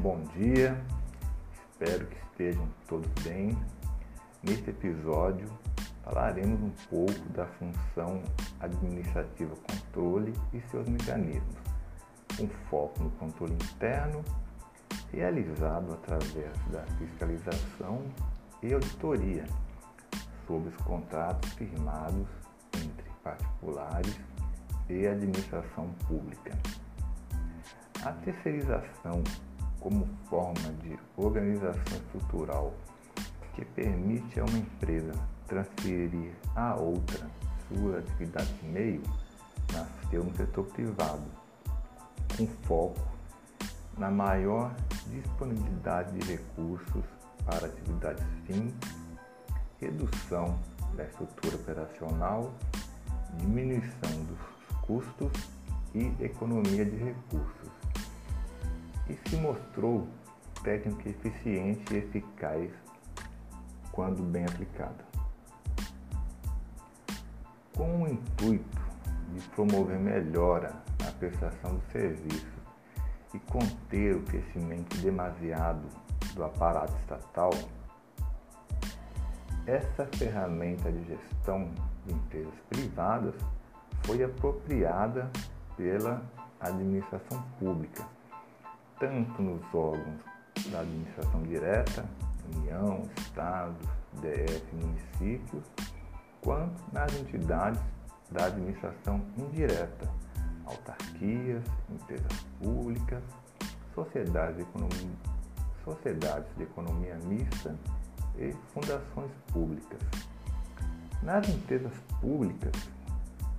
Bom dia, espero que estejam todos bem. Neste episódio falaremos um pouco da função administrativa controle e seus mecanismos, com foco no controle interno, realizado através da fiscalização e auditoria sobre os contratos firmados entre particulares e administração pública. A terceirização como forma de organização estrutural que permite a uma empresa transferir a outra sua atividade de meio nasceu no setor privado, com foco na maior disponibilidade de recursos para atividades fins, redução da estrutura operacional, diminuição dos custos e economia de recursos e se mostrou técnica eficiente e eficaz quando bem aplicada. Com o intuito de promover melhora na prestação do serviço e conter o crescimento demasiado do aparato estatal, essa ferramenta de gestão de empresas privadas foi apropriada pela administração pública tanto nos órgãos da administração direta, União, Estados, DF, municípios, quanto nas entidades da administração indireta, autarquias, empresas públicas, sociedades de economia, sociedades de economia mista e fundações públicas. Nas empresas públicas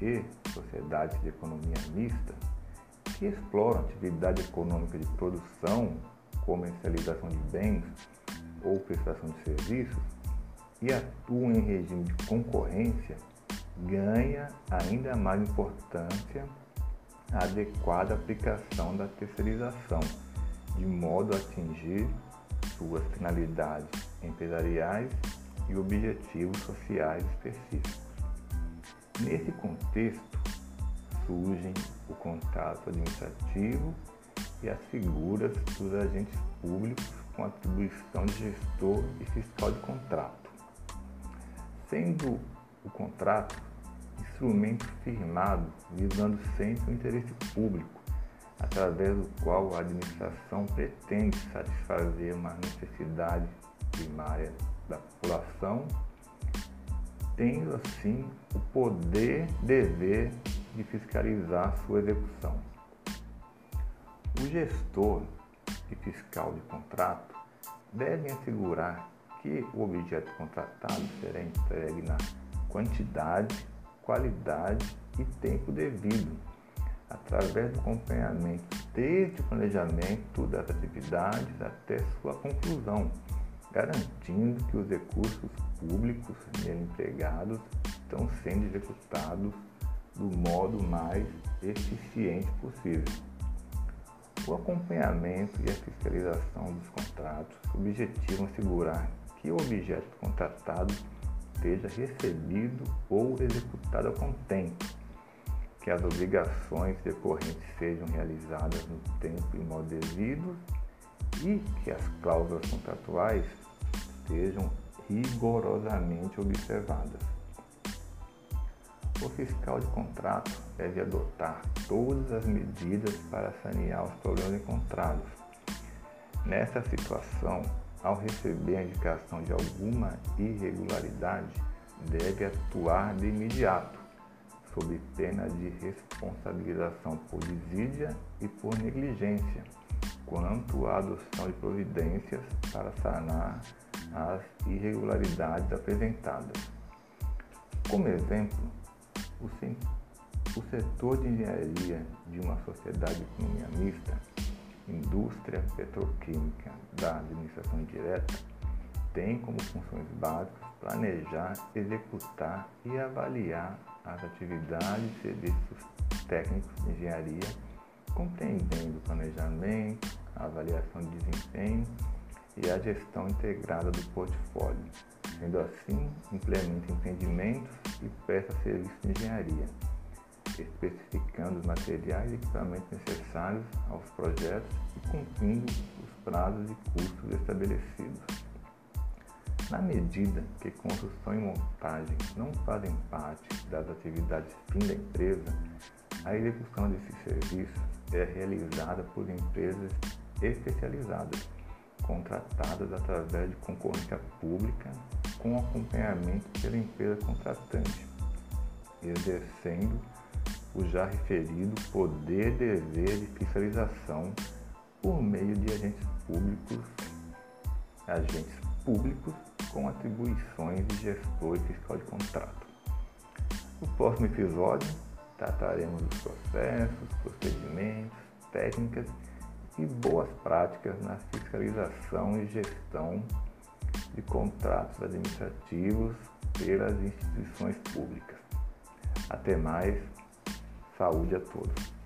e sociedades de economia mista, que exploram atividade econômica de produção, comercialização de bens ou prestação de serviços e atuam em regime de concorrência, ganha ainda mais importância a adequada aplicação da terceirização, de modo a atingir suas finalidades empresariais e objetivos sociais específicos. Nesse contexto, surgem o contato administrativo e as figuras dos agentes públicos com atribuição de gestor e fiscal de contrato. Sendo o contrato instrumento firmado visando sempre o interesse público, através do qual a administração pretende satisfazer uma necessidade primária da população, tendo assim o poder, dever de fiscalizar sua execução. O gestor e fiscal de contrato devem assegurar que o objeto contratado será entregue na quantidade, qualidade e tempo devido, através do acompanhamento desde o planejamento das atividades até sua conclusão, garantindo que os recursos públicos nele empregados estão sendo executados do modo mais eficiente possível. O acompanhamento e a fiscalização dos contratos objetivam assegurar que o objeto contratado seja recebido ou executado a contento, que as obrigações decorrentes sejam realizadas no tempo e modo devido e que as cláusulas contratuais sejam rigorosamente observadas. O fiscal de contrato deve adotar todas as medidas para sanear os problemas encontrados. Nessa situação, ao receber a indicação de alguma irregularidade, deve atuar de imediato, sob pena de responsabilização por desídia e por negligência, quanto à adoção de providências para sanar as irregularidades apresentadas. Como exemplo, o, setor de engenharia de uma sociedade de economia mista, indústria petroquímica da administração direta, tem como funções básicas planejar, executar e avaliar as atividades e serviços técnicos de engenharia, compreendendo o planejamento, a avaliação de desempenho e a gestão integrada do portfólio. Sendo assim, implementa empreendimentos e presta serviços de engenharia, especificando os materiais e equipamentos necessários aos projetos e cumprindo os prazos e custos estabelecidos. Na medida que construção e montagem não fazem parte das atividades fim da empresa, a execução desses serviços é realizada por empresas especializadas, contratadas através de concorrência pública com acompanhamento pela empresa contratante, exercendo o já referido poder dever de fiscalização por meio de agentes públicos, agentes públicos com atribuições de gestor e fiscal de contrato. No próximo episódio, trataremos dos processos, procedimentos, técnicas e boas práticas na fiscalização e gestão de contratos administrativos pelas instituições públicas. Até mais, saúde a todos.